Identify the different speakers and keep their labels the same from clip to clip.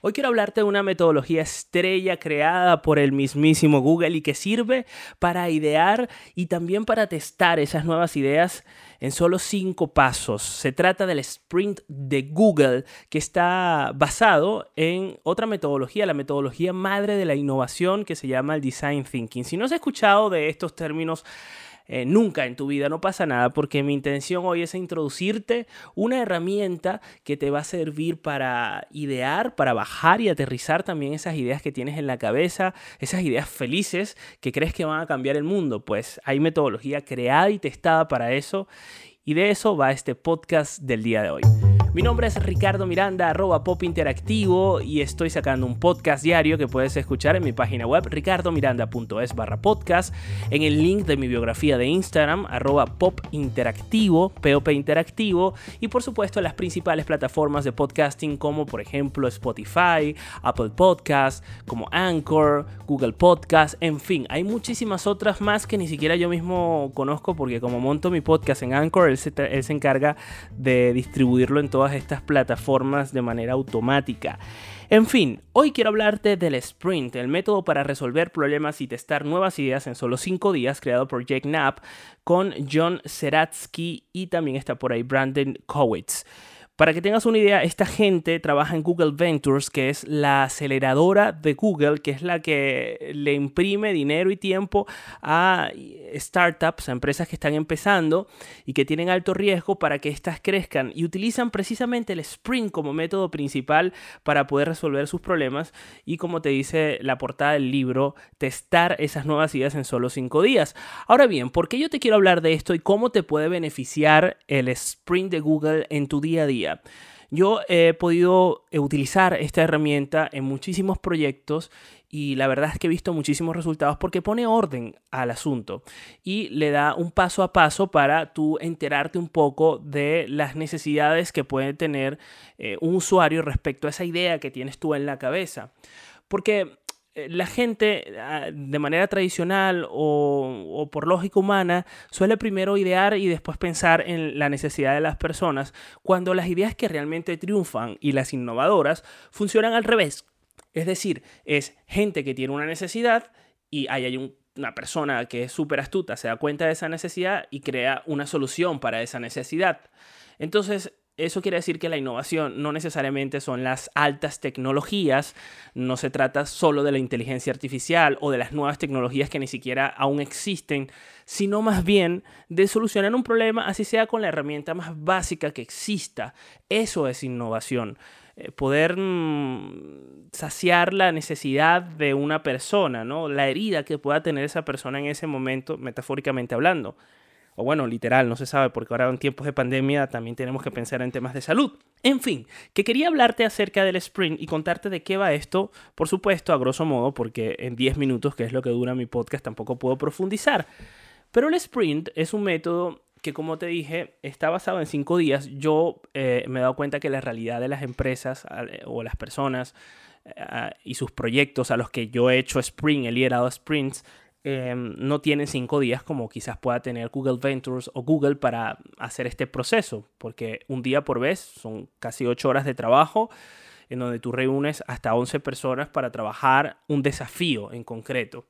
Speaker 1: Hoy quiero hablarte de una metodología estrella creada por el mismísimo Google y que sirve para idear y también para testar esas nuevas ideas en solo cinco pasos. Se trata del sprint de Google que está basado en otra metodología, la metodología madre de la innovación que se llama el design thinking. Si no has escuchado de estos términos, eh, nunca en tu vida, no pasa nada, porque mi intención hoy es introducirte una herramienta que te va a servir para idear, para bajar y aterrizar también esas ideas que tienes en la cabeza, esas ideas felices que crees que van a cambiar el mundo. Pues hay metodología creada y testada para eso y de eso va este podcast del día de hoy. Mi nombre es Ricardo Miranda, arroba pop interactivo, y estoy sacando un podcast diario que puedes escuchar en mi página web ricardomiranda.es barra podcast, en el link de mi biografía de Instagram, arroba pop interactivo, POP interactivo, y por supuesto en las principales plataformas de podcasting como por ejemplo Spotify, Apple Podcast, como Anchor, Google Podcast, en fin, hay muchísimas otras más que ni siquiera yo mismo conozco porque como monto mi podcast en Anchor, él se, él se encarga de distribuirlo en todo estas plataformas de manera automática. En fin, hoy quiero hablarte del sprint, el método para resolver problemas y testar nuevas ideas en solo 5 días, creado por Jake Knapp, con John Seratsky y también está por ahí Brandon Kowitz. Para que tengas una idea, esta gente trabaja en Google Ventures, que es la aceleradora de Google, que es la que le imprime dinero y tiempo a startups, a empresas que están empezando y que tienen alto riesgo para que éstas crezcan. Y utilizan precisamente el sprint como método principal para poder resolver sus problemas y, como te dice la portada del libro, testar esas nuevas ideas en solo cinco días. Ahora bien, ¿por qué yo te quiero hablar de esto y cómo te puede beneficiar el sprint de Google en tu día a día? Yo he podido eh, utilizar esta herramienta en muchísimos proyectos y la verdad es que he visto muchísimos resultados porque pone orden al asunto y le da un paso a paso para tú enterarte un poco de las necesidades que puede tener eh, un usuario respecto a esa idea que tienes tú en la cabeza. Porque la gente ah, de manera tradicional o, por lógica humana suele primero idear y después pensar en la necesidad de las personas, cuando las ideas que realmente triunfan y las innovadoras funcionan al revés. Es decir, es gente que tiene una necesidad y ahí hay una persona que es súper astuta, se da cuenta de esa necesidad y crea una solución para esa necesidad. Entonces, eso quiere decir que la innovación no necesariamente son las altas tecnologías, no se trata solo de la inteligencia artificial o de las nuevas tecnologías que ni siquiera aún existen, sino más bien de solucionar un problema así sea con la herramienta más básica que exista. Eso es innovación. Eh, poder mm, saciar la necesidad de una persona, ¿no? La herida que pueda tener esa persona en ese momento, metafóricamente hablando o bueno, literal, no se sabe, porque ahora en tiempos de pandemia también tenemos que pensar en temas de salud. En fin, que quería hablarte acerca del sprint y contarte de qué va esto, por supuesto, a grosso modo, porque en 10 minutos, que es lo que dura mi podcast, tampoco puedo profundizar. Pero el sprint es un método que, como te dije, está basado en 5 días. Yo eh, me he dado cuenta que la realidad de las empresas o las personas eh, y sus proyectos a los que yo he hecho sprint, he liderado sprints, Em, no tienen cinco días como quizás pueda tener Google Ventures o Google para hacer este proceso, porque un día por vez son casi ocho horas de trabajo en donde tú reúnes hasta 11 personas para trabajar un desafío en concreto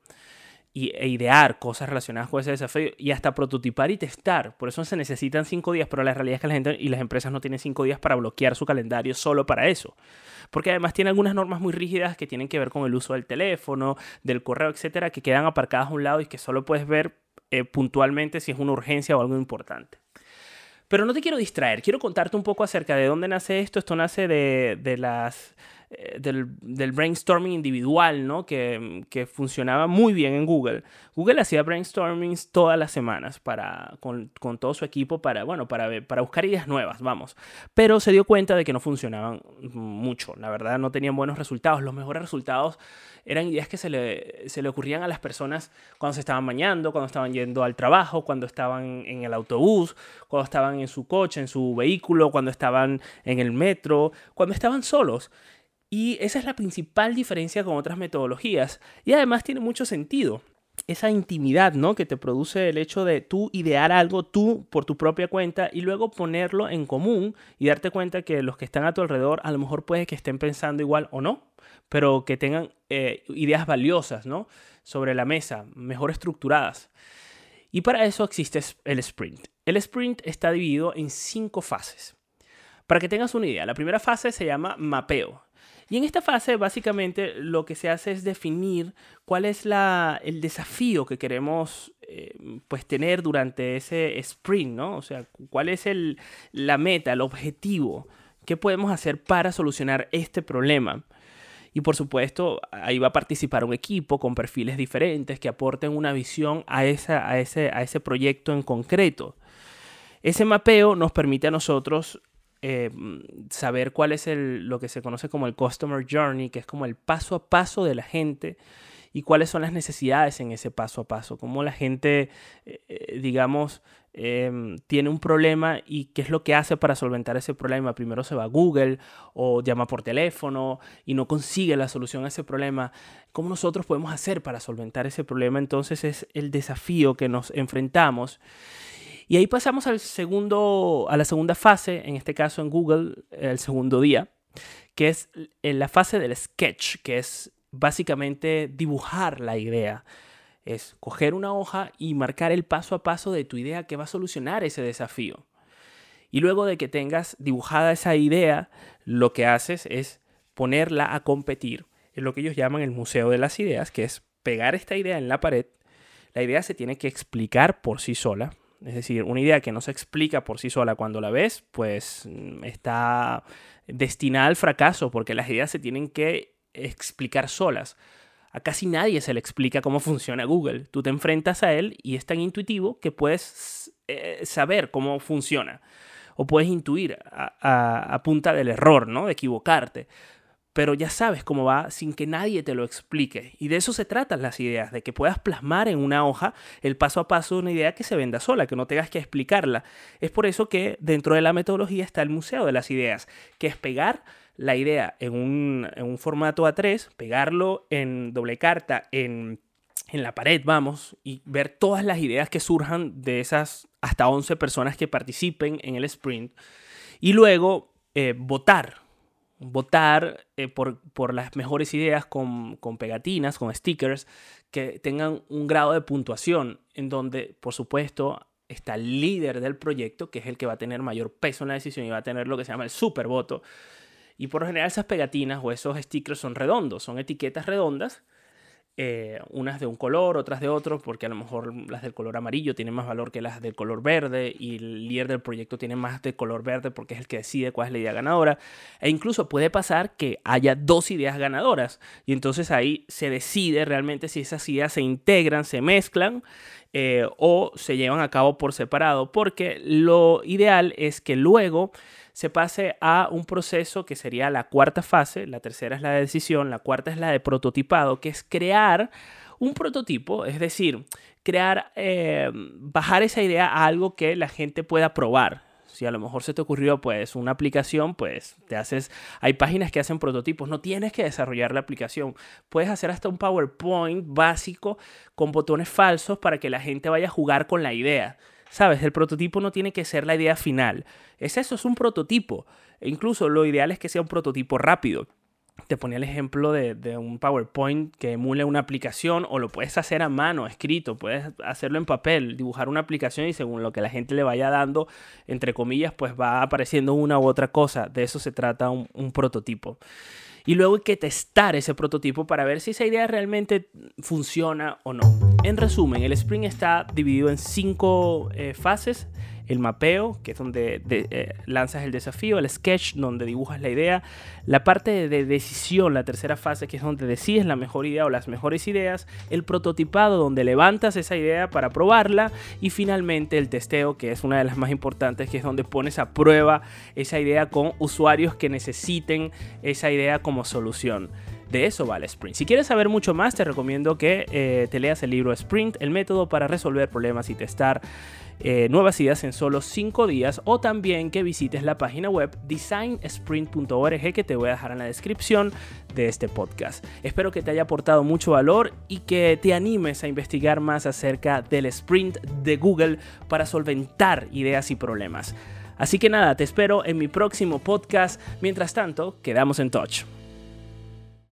Speaker 1: y, e idear cosas relacionadas con ese desafío y hasta prototipar y testar. Por eso se necesitan cinco días, pero la realidad es que la gente y las empresas no tienen cinco días para bloquear su calendario solo para eso. Porque además tiene algunas normas muy rígidas que tienen que ver con el uso del teléfono, del correo, etcétera, que quedan aparcadas a un lado y que solo puedes ver eh, puntualmente si es una urgencia o algo importante. Pero no te quiero distraer, quiero contarte un poco acerca de dónde nace esto. Esto nace de, de las del, del, brainstorming individual, ¿no? Que, que, funcionaba muy bien en Google. Google hacía brainstormings todas las semanas para, con, con, todo su equipo para, bueno, para, para buscar ideas nuevas, vamos. Pero se dio cuenta de que no funcionaban mucho, la verdad no tenían buenos resultados. Los mejores resultados eran ideas que se le, se le ocurrían a las personas cuando se estaban bañando, cuando estaban yendo al trabajo, cuando estaban en el autobús, cuando estaban en su coche, en su vehículo, cuando estaban en el metro, cuando estaban solos. Y esa es la principal diferencia con otras metodologías. Y además tiene mucho sentido. esa intimidad, ¿no? Que te produce el hecho de tú idear algo tú por tu propia cuenta y luego ponerlo en común y darte cuenta que los que están a tu alrededor a lo mejor puede que estén pensando igual o no, pero que tengan eh, ideas valiosas, ¿no? Sobre la mesa, mejor estructuradas. Y para eso existe el sprint. El sprint está dividido en cinco fases. Para que tengas una idea, la primera fase se llama mapeo. Y en esta fase básicamente lo que se hace es definir cuál es la, el desafío que queremos eh, pues tener durante ese sprint, ¿no? O sea, cuál es el, la meta, el objetivo, qué podemos hacer para solucionar este problema. Y por supuesto, ahí va a participar un equipo con perfiles diferentes que aporten una visión a, esa, a, ese, a ese proyecto en concreto. Ese mapeo nos permite a nosotros eh, saber cuál es el, lo que se conoce como el Customer Journey, que es como el paso a paso de la gente y cuáles son las necesidades en ese paso a paso, cómo la gente, eh, eh, digamos, em, tiene un problema y qué es lo que hace para solventar ese problema. Primero se va a Google o llama por teléfono y no consigue la solución a ese problema. ¿Cómo nosotros podemos hacer para solventar ese problema? Entonces es el desafío que nos enfrentamos. Y ahí pasamos al segundo, a la segunda fase, en este caso en Google, el segundo día, que es la fase del sketch, que es básicamente dibujar la idea. Es coger una hoja y marcar el paso a paso de tu idea que va a solucionar ese desafío. Y luego de que tengas dibujada esa idea, lo que haces es ponerla a competir en lo que ellos llaman el Museo de las Ideas, que es pegar esta idea en la pared. La idea se tiene que explicar por sí sola, es decir, una idea que no se explica por sí sola cuando la ves, pues mm, está destinada al fracaso porque las ideas se tienen que explicar solas. A casi nadie se le explica cómo funciona Google. Tú te enfrentas a él y es tan intuitivo que puedes eh, saber cómo funciona. O puedes intuir a, a, punta del error, ¿no? De equivocarte pero ya sabes cómo va sin que nadie te lo explique. Y de eso se tratan las ideas, de que puedas plasmar en una hoja el paso a paso de una idea que se venda sola, que no tengas que explicarla. Es por eso que dentro de la metodología está el Museo de las Ideas, que es pegar la idea en un, formato A3, pegarlo en doble carta, en, la pared, vamos, y ver todas las ideas que surjan de esas hasta 11 personas que participen en el sprint. Y luego eh, votar eh, por, las mejores ideas con, pegatinas, con stickers, que tengan un grado de puntuación en donde, por supuesto, está el líder del proyecto, que es el que va a tener mayor peso en la decisión y va a tener lo que se llama el super voto. Y por lo general esas pegatinas o esos stickers son redondos, son etiquetas redondas eh, unas de un color, otras de otro, porque a lo mejor las del color amarillo tienen más valor que las del color verde y el líder del proyecto tiene más de color verde porque es el que decide cuál es la idea ganadora. E incluso puede pasar que haya dos ideas ganadoras y entonces ahí se decide realmente si esas ideas se integran, se mezclan eh, o se llevan a cabo por separado, porque lo ideal es que luego se pase a un proceso que sería la cuarta fase, la tercera es la de decisión, la cuarta es la de prototipado, que es crear un prototipo, es decir, crear, eh, bajar esa idea a algo que la gente pueda probar. Si a lo mejor se te ocurrió pues una aplicación, pues te haces, hay páginas que hacen prototipos, no tienes que desarrollar la aplicación, puedes hacer hasta un PowerPoint básico con botones falsos para que la gente vaya a jugar con la idea. ¿Sabes? El prototipo no tiene que ser la idea final. Es eso, es un prototipo. E incluso lo ideal es que sea un prototipo rápido. Te ponía el ejemplo de, un PowerPoint que emule una aplicación o lo puedes hacer a mano, escrito, puedes hacerlo en papel, dibujar una aplicación y según lo que la gente le vaya dando, entre comillas, pues va apareciendo una u otra cosa. De eso se trata un prototipo y luego hay que testar ese prototipo para ver si esa idea realmente funciona o no. En resumen, el sprint está dividido en cinco eh, fases el mapeo, que es donde eh, lanzas el desafío, el sketch, donde dibujas la idea, la parte de decisión, la tercera fase, que es donde decides la mejor idea o las mejores ideas, el prototipado, donde levantas esa idea para probarla, y finalmente el testeo, que es una de las más importantes, que es donde pones a prueba esa idea con usuarios que necesiten esa idea como solución. De eso vale Sprint. Si quieres saber mucho más, te recomiendo que eh, te leas el libro Sprint, el método para resolver problemas y testar eh, nuevas ideas en solo 5 días o también que visites la página web designsprint.org que te voy a dejar en la descripción de este podcast. Espero que te haya aportado mucho valor y que te animes a investigar más acerca del sprint de Google para solventar ideas y problemas. Así que nada, te espero en mi próximo podcast. Mientras tanto, quedamos en touch.